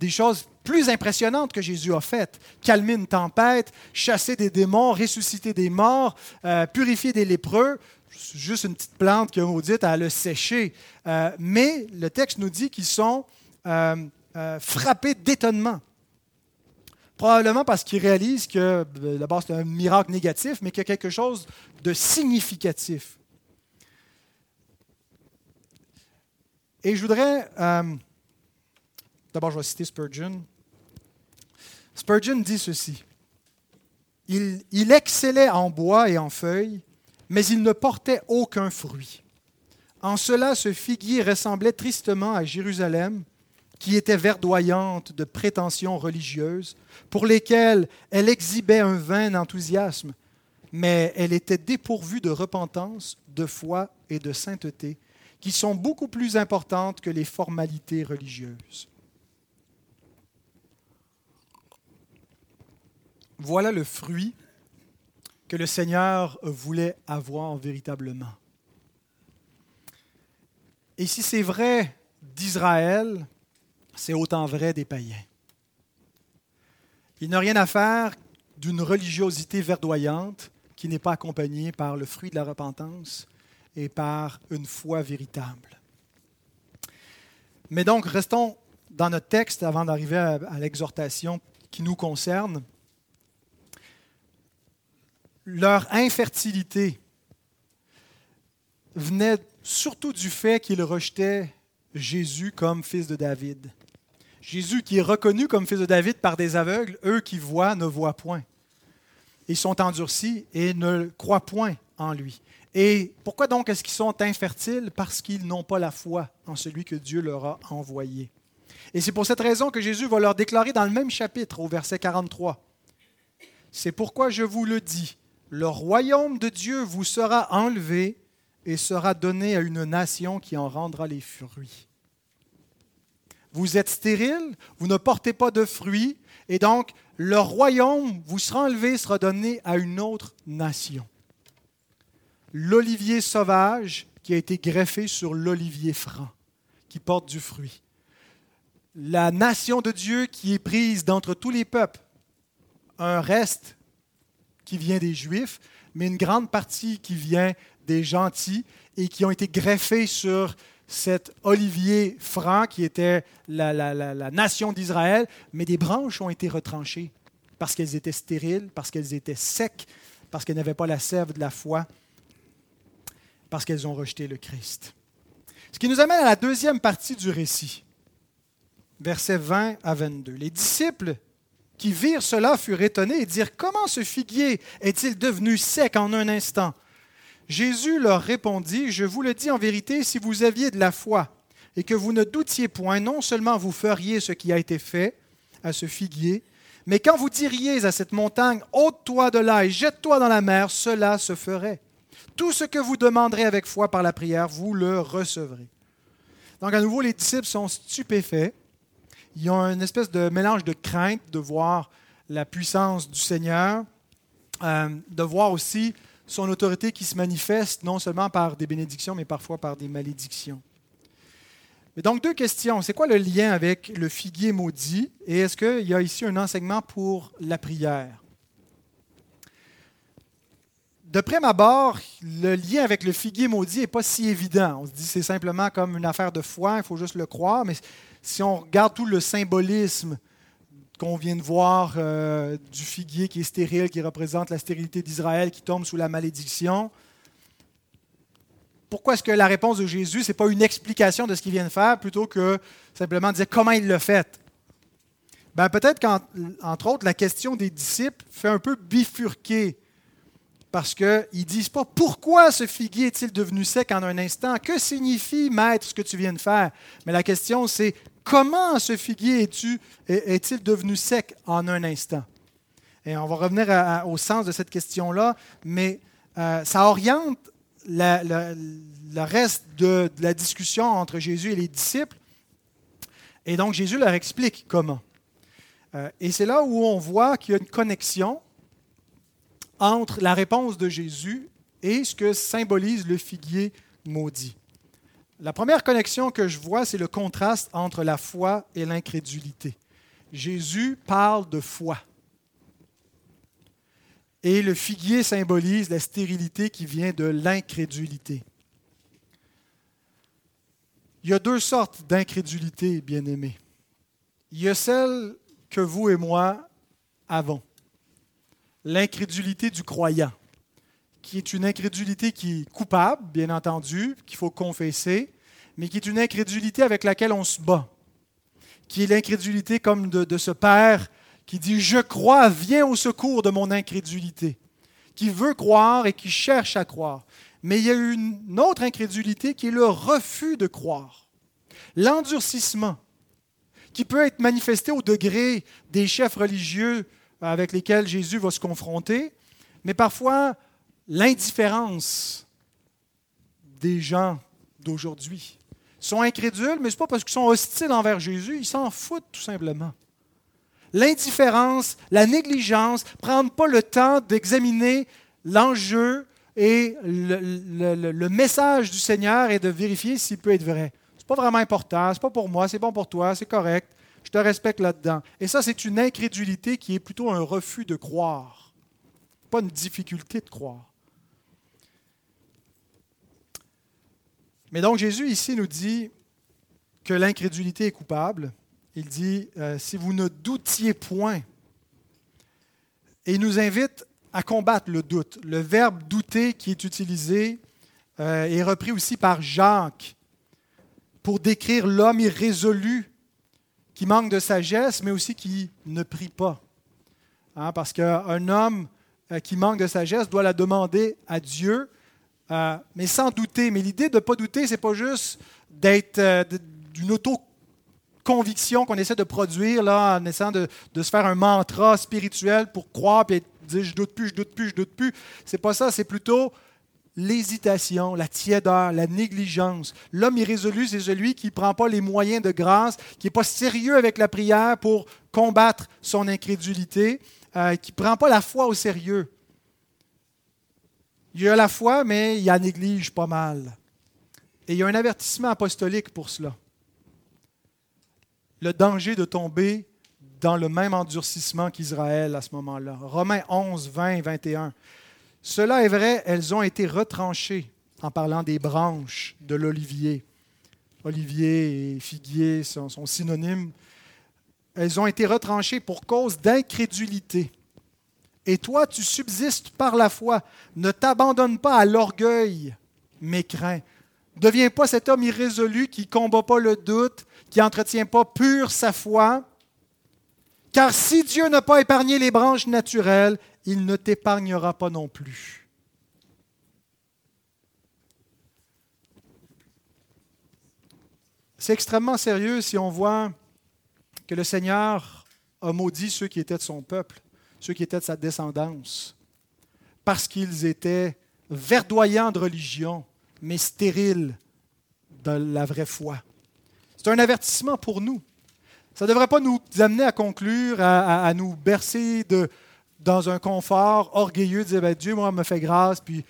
des choses plus impressionnantes que Jésus a faites. Calmer une tempête, chasser des démons, ressusciter des morts, euh, purifier des lépreux. Juste une petite plante qui a maudite à le sécher. Euh, mais le texte nous dit qu'ils sont euh, frappés d'étonnement. Probablement parce qu'ils réalisent que, d'abord, c'est un miracle négatif, mais qu'il y a quelque chose de significatif. Et je voudrais D'abord, je vais citer Spurgeon. Spurgeon dit ceci. Il, excellait en bois et en feuilles, mais il ne portait aucun fruit. En cela, ce figuier ressemblait tristement à Jérusalem, qui était verdoyante de prétentions religieuses, pour lesquelles elle exhibait un vain enthousiasme, mais elle était dépourvue de repentance, de foi et de sainteté, qui sont beaucoup plus importantes que les formalités religieuses. voilà le fruit que le Seigneur voulait avoir véritablement. Et si c'est vrai d'Israël, c'est autant vrai des païens. Il n'a rien à faire d'une religiosité verdoyante qui n'est pas accompagnée par le fruit de la repentance et par une foi véritable. Mais donc, restons dans notre texte avant d'arriver à, l'exhortation qui nous concerne leur infertilité venait surtout du fait qu'ils rejetaient Jésus comme fils de David. Jésus qui est reconnu comme fils de David par des aveugles, eux qui voient ne voient point. Ils sont endurcis et ne croient point en lui. Et pourquoi donc est-ce qu'ils sont infertiles? Parce qu'ils n'ont pas la foi en celui que Dieu leur a envoyé. Et c'est pour cette raison que Jésus va leur déclarer dans le même chapitre, au verset 43. C'est pourquoi je vous le dis, le royaume de Dieu vous sera enlevé et sera donné à une nation qui en rendra les fruits. Vous êtes stérile, vous ne portez pas de fruits, et donc le royaume vous sera enlevé, sera donné à une autre nation. L'olivier sauvage qui a été greffé sur l'olivier franc, qui porte du fruit. La nation de Dieu qui est prise d'entre tous les peuples, un reste qui vient des Juifs, mais une grande partie qui vient des gentils et qui ont été greffés sur cet olivier franc qui était la, la nation d'Israël, mais des branches ont été retranchées parce qu'elles étaient stériles, parce qu'elles étaient secs, parce qu'elles n'avaient pas la sève de la foi, parce qu'elles ont rejeté le Christ. Ce qui nous amène à la deuxième partie du récit, versets 20 à 22. Les disciples qui virent cela furent étonnés et dirent, Comment ce figuier est-il devenu sec en un instant? Jésus leur répondit, Je vous le dis en vérité, si vous aviez de la foi et que vous ne doutiez point, non seulement vous feriez ce qui a été fait à ce figuier, Mais quand vous diriez à cette montagne, ôte-toi de là et jette-toi dans la mer, cela se ferait. Tout ce que vous demanderez avec foi par la prière, vous le recevrez. Donc à nouveau, les disciples sont stupéfaits. Ils ont une espèce de mélange de crainte de voir la puissance du Seigneur, euh, de voir aussi son autorité qui se manifeste non seulement par des bénédictions, mais parfois par des malédictions. Mais donc, deux questions. C'est quoi le lien avec le figuier maudit? Et est-ce qu'il y a ici un enseignement pour la prière? De prime abord, le lien avec le figuier maudit n'est pas si évident. On se dit c'est simplement comme une affaire de foi, il faut juste le croire, mais si on regarde tout le symbolisme qu'on vient de voir euh, du figuier qui est stérile, qui représente la stérilité d'Israël, qui tombe sous la malédiction. Pourquoi est-ce que la réponse de Jésus, ce n'est pas une explication de ce qu'il vient de faire, plutôt que simplement dire comment il l'a fait? Ben, Peut-être qu'entre autres, la question des disciples fait un peu bifurquer parce qu'ils ne disent pas pourquoi ce figuier est-il devenu sec en un instant? Que signifie, maître, ce que tu viens de faire? Mais la question, c'est comment ce figuier est-il devenu sec en un instant? Et on va revenir au sens de cette question-là, mais euh, ça oriente le reste de, la discussion entre Jésus et les disciples. Et donc Jésus leur explique comment. Euh, et c'est là où on voit qu'il y a une connexion entre la réponse de Jésus et ce que symbolise le figuier maudit. La première connexion que je vois, c'est le contraste entre la foi et l'incrédulité. Jésus parle de foi. Et le figuier symbolise la stérilité qui vient de l'incrédulité. Il y a deux sortes d'incrédulité, bien-aimés. Il y a celle que vous et moi avons, l'incrédulité du croyant qui est une incrédulité qui est coupable, bien entendu, qu'il faut confesser, mais qui est une incrédulité avec laquelle on se bat, qui est l'incrédulité comme de, ce Père qui dit, je crois, viens au secours de mon incrédulité, qui veut croire et qui cherche à croire. Mais il y a une autre incrédulité qui est le refus de croire, l'endurcissement, qui peut être manifesté au degré des chefs religieux avec lesquels Jésus va se confronter, mais parfois l'indifférence des gens d'aujourd'hui. Ils sont incrédules, mais ce n'est pas parce qu'ils sont hostiles envers Jésus, ils s'en foutent tout simplement. L'indifférence, la négligence, prendre pas le temps d'examiner l'enjeu et le, message du Seigneur et de vérifier s'il peut être vrai. Ce n'est pas vraiment important, ce n'est pas pour moi, c'est bon pour toi, c'est correct, je te respecte là-dedans. Et ça, c'est une incrédulité qui est plutôt un refus de croire, pas une difficulté de croire. Mais donc Jésus ici nous dit que l'incrédulité est coupable. Il dit, euh, si vous ne doutiez point, et il nous invite à combattre le doute. Le verbe douter qui est utilisé euh, est repris aussi par Jacques pour décrire l'homme irrésolu qui manque de sagesse, mais aussi qui ne prie pas. Hein, parce qu'un homme euh, qui manque de sagesse doit la demander à Dieu, euh, mais sans douter. Mais l'idée de ne pas douter, ce n'est pas juste d'être euh, d'une auto-conviction qu'on essaie de produire là, en essayant de, se faire un mantra spirituel pour croire et dire je doute plus, je doute plus, je doute plus. C'est pas ça, c'est plutôt l'hésitation, la tiédeur, la négligence. L'homme irrésolu, c'est celui qui ne prend pas les moyens de grâce, qui n'est pas sérieux avec la prière pour combattre son incrédulité, euh, qui ne prend pas la foi au sérieux. Il a la foi, mais il a néglige pas mal. Et il y a un avertissement apostolique pour cela. Le danger de tomber dans le même endurcissement qu'Israël à ce moment-là. Romains 11, 20 21. Cela est vrai, elles ont été retranchées en parlant des branches de l'olivier. Olivier et figuier sont, synonymes. Elles ont été retranchées pour cause d'incrédulité et toi, tu subsistes par la foi. Ne t'abandonne pas à l'orgueil, mais crains. Deviens pas cet homme irrésolu qui ne combat pas le doute, qui n'entretient pas pure sa foi. Car si Dieu n'a pas épargné les branches naturelles, il ne t'épargnera pas non plus. C'est extrêmement sérieux si on voit que le Seigneur a maudit ceux qui étaient de son peuple, ceux qui étaient de sa descendance, parce qu'ils étaient verdoyants de religion, mais stériles de la vraie foi. C'est un avertissement pour nous. Ça ne devrait pas nous amener à conclure, à, nous bercer dans un confort orgueilleux, de dire ben, Dieu, moi, me fait grâce, puis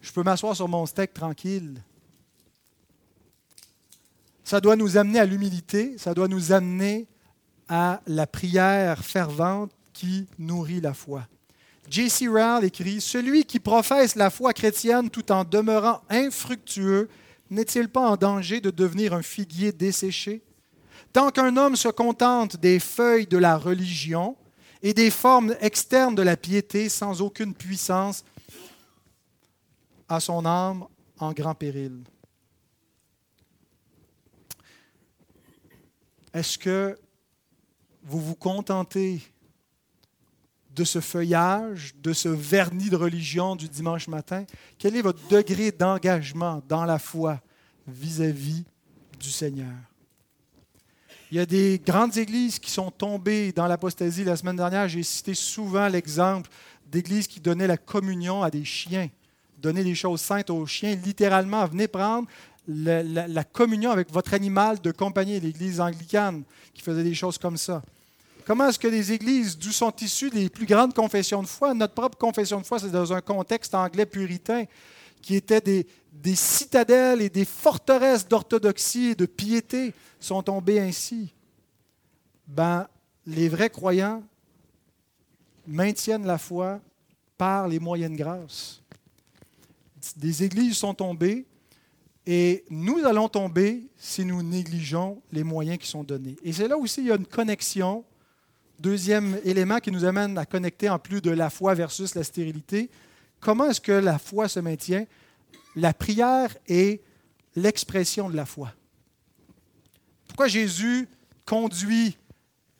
je peux m'asseoir sur mon steak tranquille. Ça doit nous amener à l'humilité, ça doit nous amener à la prière fervente qui nourrit la foi. J.C. Rowell écrit Celui qui professe la foi chrétienne tout en demeurant infructueux n'est-il pas en danger de devenir un figuier desséché? Tant qu'un homme se contente des feuilles de la religion et des formes externes de la piété sans aucune puissance, à son âme en grand péril. Est-ce que vous vous contentez de ce feuillage, de ce vernis de religion du dimanche matin? Quel est votre degré d'engagement dans la foi vis-à-vis du Seigneur? Il y a des grandes églises qui sont tombées dans l'apostasie. La semaine dernière, j'ai cité souvent l'exemple d'églises qui donnaient la communion à des chiens, donner des choses saintes aux chiens, littéralement, venez prendre la, communion avec votre animal de compagnie, l'église anglicane qui faisait des choses comme ça. Comment est-ce que les églises d'où sont issues les plus grandes confessions de foi, notre propre confession de foi, c'est dans un contexte anglais puritain, qui étaient des, des citadelles et des forteresses d'orthodoxie et de piété, sont tombées ainsi. Ben, les vrais croyants maintiennent la foi par les moyennes grâces. Des églises sont tombées et nous allons tomber si nous négligeons les moyens qui sont donnés. Et c'est là aussi il y a une connexion Deuxième élément qui nous amène à connecter en plus de la foi versus la stérilité. Comment est-ce que la foi se maintient? La prière est l'expression de la foi. Pourquoi Jésus conduit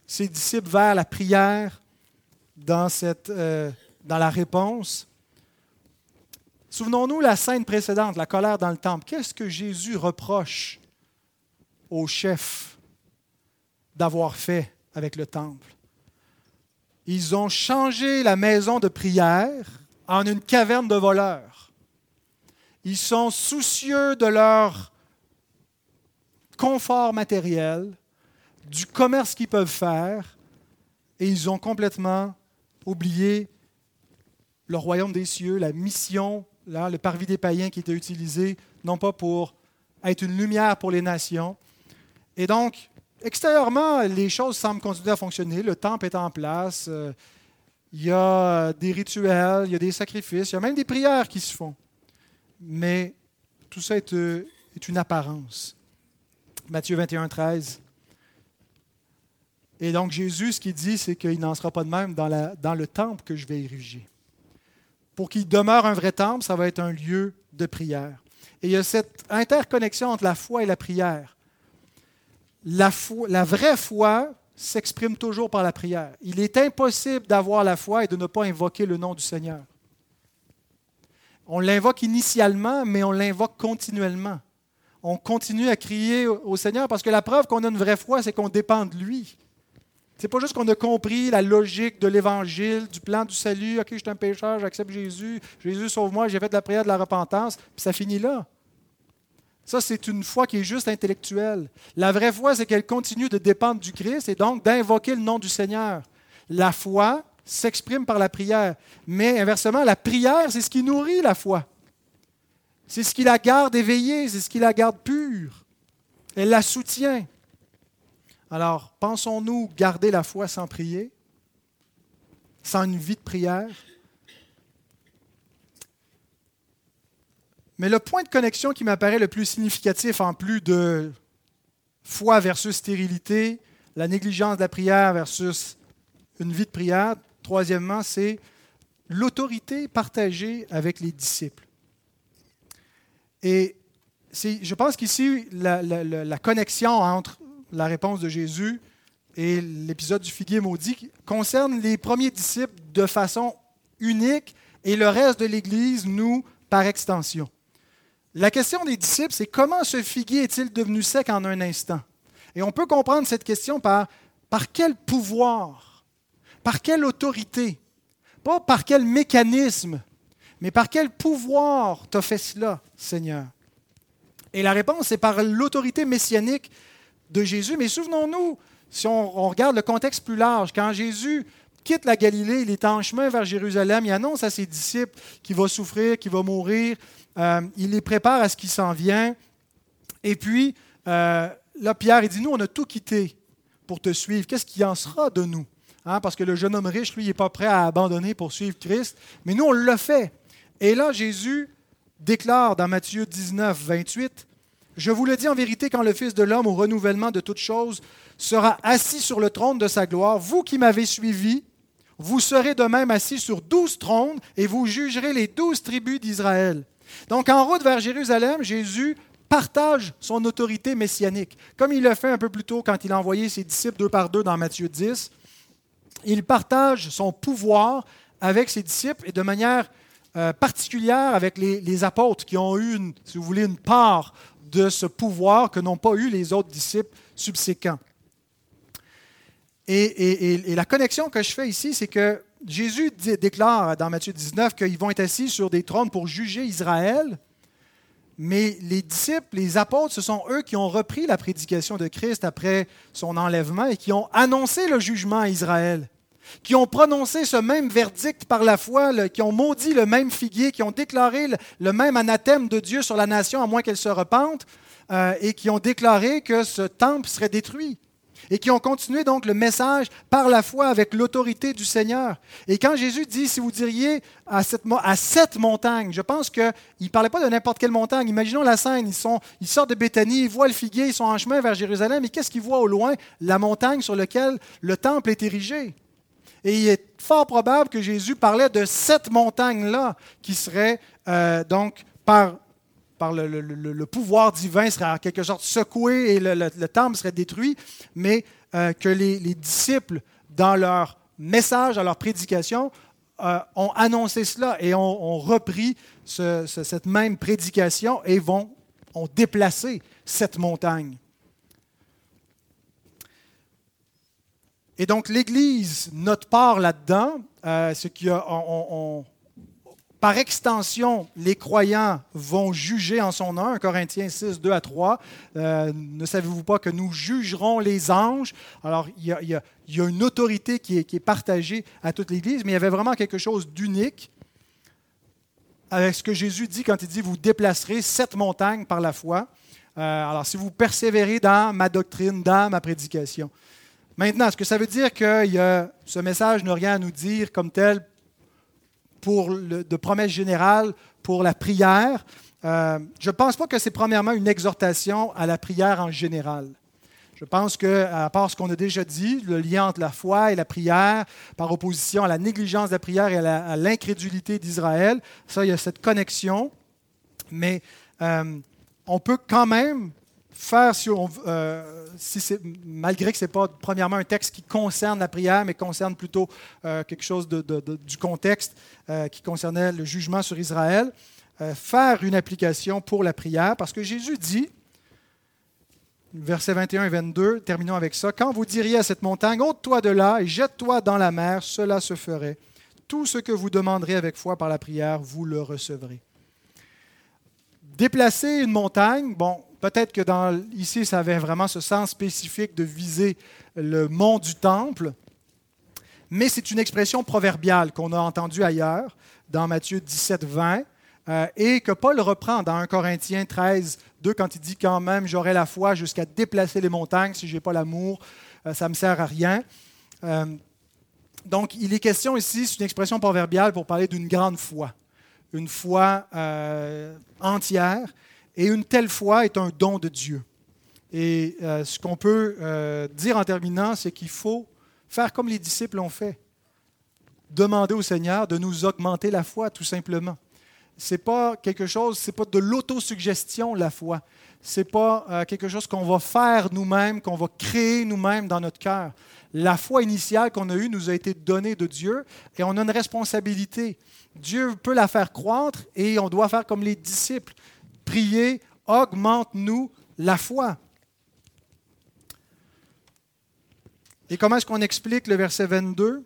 ses disciples vers la prière euh, dans la réponse? Souvenons-nous la scène précédente, la colère dans le temple. Qu'est-ce que Jésus reproche au chef d'avoir fait avec le temple? Ils ont changé la maison de prière en une caverne de voleurs. Ils sont soucieux de leur confort matériel, du commerce qu'ils peuvent faire, et ils ont complètement oublié le royaume des cieux, la mission, là, le parvis des païens qui était utilisé, non pas pour être une lumière pour les nations. Et donc, extérieurement, les choses semblent continuer à fonctionner. Le temple est en place. Euh, il y a des rituels, il y a des sacrifices, il y a même des prières qui se font. Mais tout ça est, euh, une apparence. Matthieu 21, 13. Et donc Jésus, ce qu'il dit, c'est qu'il n'en sera pas de même dans, le temple que je vais ériger. Pour qu'il demeure un vrai temple, ça va être un lieu de prière. Et il y a cette interconnexion entre la foi et la prière la vraie foi s'exprime toujours par la prière. Il est impossible d'avoir la foi et de ne pas invoquer le nom du Seigneur. On l'invoque initialement, mais on l'invoque continuellement. On continue à crier au Seigneur parce que la preuve qu'on a une vraie foi, c'est qu'on dépend de lui. C'est pas juste qu'on a compris la logique de l'Évangile, du plan du salut. OK, je suis un pécheur, j'accepte Jésus. Jésus, sauve-moi, j'ai fait de la prière de la repentance. Puis ça finit là. Ça, c'est une foi qui est juste intellectuelle. La vraie foi, c'est qu'elle continue de dépendre du Christ et donc d'invoquer le nom du Seigneur. La foi s'exprime par la prière. Mais inversement, la prière, c'est ce qui nourrit la foi. C'est ce qui la garde éveillée, c'est ce qui la garde pure. Elle la soutient. Alors, pensons-nous garder la foi sans prier, sans une vie de prière? Mais le point de connexion qui m'apparaît le plus significatif en plus de foi versus stérilité, la négligence de la prière versus une vie de prière, troisièmement, c'est l'autorité partagée avec les disciples. Et je pense qu'ici, la, connexion entre la réponse de Jésus et l'épisode du figuier maudit concerne les premiers disciples de façon unique et le reste de l'Église, nous, par extension. La question des disciples, c'est comment ce figuier est-il devenu sec en un instant? Et on peut comprendre cette question par, par quel pouvoir Par quelle autorité? Pas par quel mécanisme, mais par quel pouvoir t'as fait cela, Seigneur? Et la réponse est par l'autorité messianique de Jésus. Mais souvenons-nous, si on, regarde le contexte plus large, quand Jésus quitte la Galilée, il est en chemin vers Jérusalem, il annonce à ses disciples qu'il va souffrir, qu'il va mourir, euh, il les prépare à ce qui s'en vient. Et puis, euh, là, Pierre, il dit, nous, on a tout quitté pour te suivre. Qu'est-ce qui en sera de nous? Hein, parce que le jeune homme riche, lui, n'est pas prêt à abandonner pour suivre Christ. Mais nous, on l'a fait. Et là, Jésus déclare dans Matthieu 19, 28, Je vous le dis en vérité, quand le Fils de l'homme, au renouvellement de toutes choses, sera assis sur le trône de sa gloire, vous qui m'avez suivi, vous serez de même assis sur douze trônes et vous jugerez les douze tribus d'Israël. Donc en route vers Jérusalem, Jésus partage son autorité messianique, comme il le fait un peu plus tôt quand il a envoyé ses disciples deux par deux dans Matthieu 10. Il partage son pouvoir avec ses disciples et de manière euh, particulière avec les, apôtres qui ont eu, si vous voulez, une part de ce pouvoir que n'ont pas eu les autres disciples subséquents. Et, la connexion que je fais ici, c'est que Jésus déclare dans Matthieu 19 qu'ils vont être assis sur des trônes pour juger Israël, mais les disciples, les apôtres, ce sont eux qui ont repris la prédication de Christ après son enlèvement et qui ont annoncé le jugement à Israël, qui ont prononcé ce même verdict par la foi, qui ont maudit le même figuier, qui ont déclaré le, même anathème de Dieu sur la nation à moins qu'elle se repente, euh, et qui ont déclaré que ce temple serait détruit et qui ont continué donc le message par la foi avec l'autorité du Seigneur. Et quand Jésus dit, si vous diriez à cette, montagne, je pense qu'il ne parlait pas de n'importe quelle montagne. Imaginons la scène, ils, sont, sortent de Béthanie, ils voient le figuier, ils sont en chemin vers Jérusalem, et qu'est-ce qu'ils voient au loin? La montagne sur laquelle le temple est érigé. Et il est fort probable que Jésus parlait de cette montagne-là qui serait euh, donc par par le, pouvoir divin serait en quelque sorte secoué et le, temple serait détruit, mais euh, que les, disciples, dans leur message, dans leur prédication, euh, ont annoncé cela et ont, repris cette même prédication et vont, ont déplacé cette montagne. Et donc l'Église, notre part là-dedans, euh, ce qui a, par extension, les croyants vont juger en son nom, 1 Corinthiens 6, 2 à 3. Euh, ne savez-vous pas que nous jugerons les anges? Alors, il y a, une autorité qui est, partagée à toute l'Église, mais il y avait vraiment quelque chose d'unique avec ce que Jésus dit quand il dit, vous déplacerez cette montagne par la foi. Euh, alors, si vous persévérez dans ma doctrine, dans ma prédication. Maintenant, est-ce que ça veut dire que ce message n'a rien à nous dire comme tel de promesse générale pour la prière. Euh, je ne pense pas que c'est premièrement une exhortation à la prière en général. Je pense que, à part ce qu'on a déjà dit, le lien entre la foi et la prière, par opposition à la négligence de la prière et à l'incrédulité d'Israël, ça, il y a cette connexion. Mais euh, on peut quand même faire, si euh, malgré que ce n'est pas premièrement un texte qui concerne la prière, mais concerne plutôt euh, quelque chose de, du contexte euh, qui concernait le jugement sur Israël, faire une application pour la prière, parce que Jésus dit, versets 21 et 22, terminons avec ça, quand vous diriez à cette montagne, ôte-toi de là et jette-toi dans la mer, cela se ferait. Tout ce que vous demanderez avec foi par la prière, vous le recevrez. Déplacer une montagne, bon, Peut-être que dans, ici, ça avait vraiment ce sens spécifique de viser le mont du temple, mais c'est une expression proverbiale qu'on a entendue ailleurs, dans Matthieu 17, 20, euh, et que Paul reprend dans 1 Corinthiens 13, 2, quand il dit quand même j'aurai la foi jusqu'à déplacer les montagnes, si je n'ai pas l'amour, euh, ça ne me sert à rien. Euh, donc, il est question ici, c'est une expression proverbiale pour parler d'une grande foi, une foi entière et une telle foi est un don de Dieu. Et euh, ce qu'on peut euh, dire en terminant, c'est qu'il faut faire comme les disciples ont fait. Demander au Seigneur de nous augmenter la foi, tout simplement. Ce n'est pas quelque chose, c'est pas de l'autosuggestion, la foi. Ce n'est pas euh, quelque chose qu'on va faire nous-mêmes, qu'on va créer nous-mêmes dans notre cœur. La foi initiale qu'on a eue nous a été donnée de Dieu et on a une responsabilité. Dieu peut la faire croître et on doit faire comme les disciples prier, augmente-nous la foi. Et comment est-ce qu'on explique le verset 22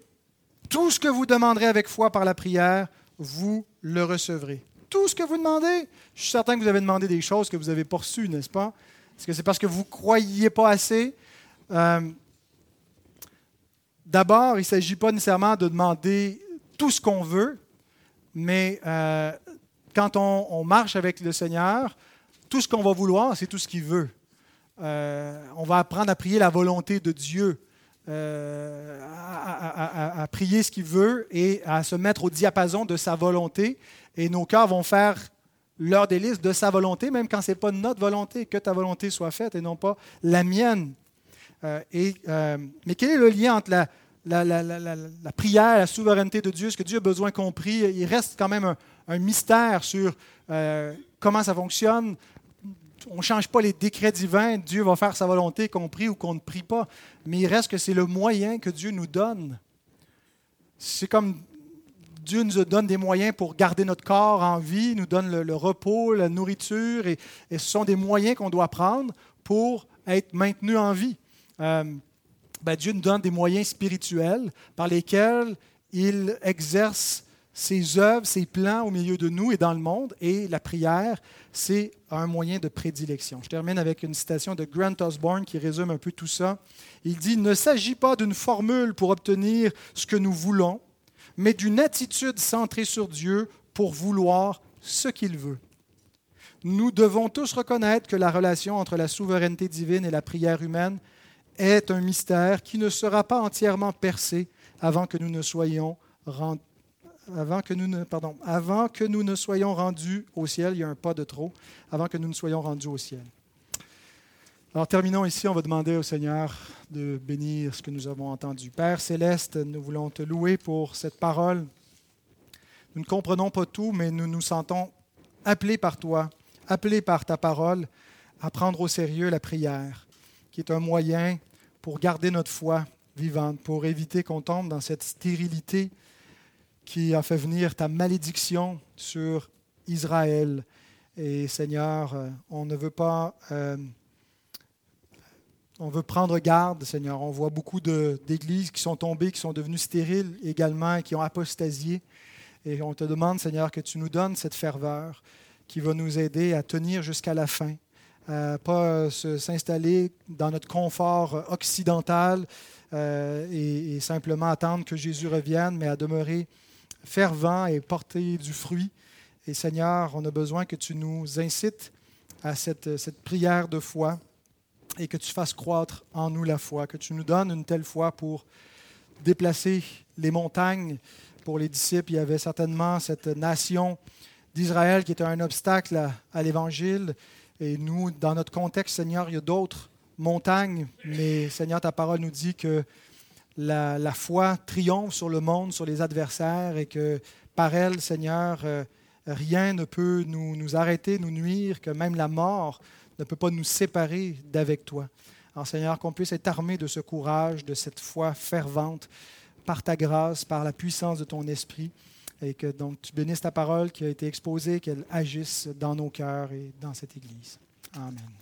Tout ce que vous demanderez avec foi par la prière, vous le recevrez. Tout ce que vous demandez. Je suis certain que vous avez demandé des choses que vous n'avez pas reçues, n'est-ce pas? Est-ce que c'est parce que vous ne croyiez pas assez? Euh, d'abord, il ne s'agit pas nécessairement de demander tout ce qu'on veut, mais euh, quand on, marche avec le Seigneur, tout ce qu'on va vouloir, c'est tout ce qu'il veut. Euh, on va apprendre à prier la volonté de Dieu, à, prier ce qu'il veut et à se mettre au diapason de sa volonté. Et nos cœurs vont faire leur délice de sa volonté, même quand ce n'est pas notre volonté, que ta volonté soit faite et non pas la mienne. Euh, et, euh, mais quel est le lien entre la, la, la, prière, la souveraineté de Dieu, ce que Dieu a besoin compris? Il reste quand même un, mystère sur euh, comment ça fonctionne. On ne change pas les décrets divins. Dieu va faire sa volonté, qu'on prie ou qu'on ne prie pas. Mais il reste que c'est le moyen que Dieu nous donne. C'est comme Dieu nous donne des moyens pour garder notre corps en vie, nous donne le, repos, la nourriture, et, ce sont des moyens qu'on doit prendre pour être maintenu en vie. Euh, ben, Dieu nous donne des moyens spirituels par lesquels il exerce ses œuvres, ses plans au milieu de nous et dans le monde, et la prière, c'est un moyen de prédilection. Je termine avec une citation de Grant Osborne qui résume un peu tout ça. Il dit, Il ne s'agit pas d'une formule pour obtenir ce que nous voulons, mais d'une attitude centrée sur Dieu pour vouloir ce qu'il veut. Nous devons tous reconnaître que la relation entre la souveraineté divine et la prière humaine est un mystère qui ne sera pas entièrement percé avant que nous ne soyons avant que nous ne, pardon, avant que nous ne soyons rendus au ciel, il y a un pas de trop, avant que nous ne soyons rendus au ciel. Alors terminons ici, on va demander au Seigneur de bénir ce que nous avons entendu. Père céleste, nous voulons te louer pour cette parole. Nous ne comprenons pas tout, mais nous nous sentons appelés par toi, appelés par ta parole à prendre au sérieux la prière, qui est un moyen pour garder notre foi vivante, pour éviter qu'on tombe dans cette stérilité qui a fait venir ta malédiction sur Israël. Et Seigneur, euh, on ne veut pas... Euh, on veut prendre garde, Seigneur. On voit beaucoup d'églises qui sont tombées, qui sont devenues stériles également, qui ont apostasié. Et on te demande, Seigneur, que tu nous donnes cette ferveur qui va nous aider à tenir jusqu'à la fin, à pas s'installer dans notre confort occidental euh, et, et, simplement attendre que Jésus revienne, mais à demeurer fervent et porter du fruit. Et Seigneur, on a besoin que tu nous incites à cette, cette prière de foi et que tu fasses croître en nous la foi, que tu nous donnes une telle foi pour déplacer les montagnes. Pour les disciples, il y avait certainement cette nation d'Israël qui était un obstacle à, l'Évangile. Et nous, dans notre contexte, Seigneur, il y a d'autres montagnes, mais Seigneur, ta parole nous dit que la, foi triomphe sur le monde, sur les adversaires, et que par elle, Seigneur, euh, rien ne peut nous, nous arrêter, nous nuire, que même la mort ne peut pas nous séparer d'avec toi. Alors Seigneur, qu'on puisse être armé de ce courage, de cette foi fervente, par ta grâce, par la puissance de ton esprit, et que donc tu bénisses ta parole qui a été exposée, qu'elle agisse dans nos cœurs et dans cette Église. Amen.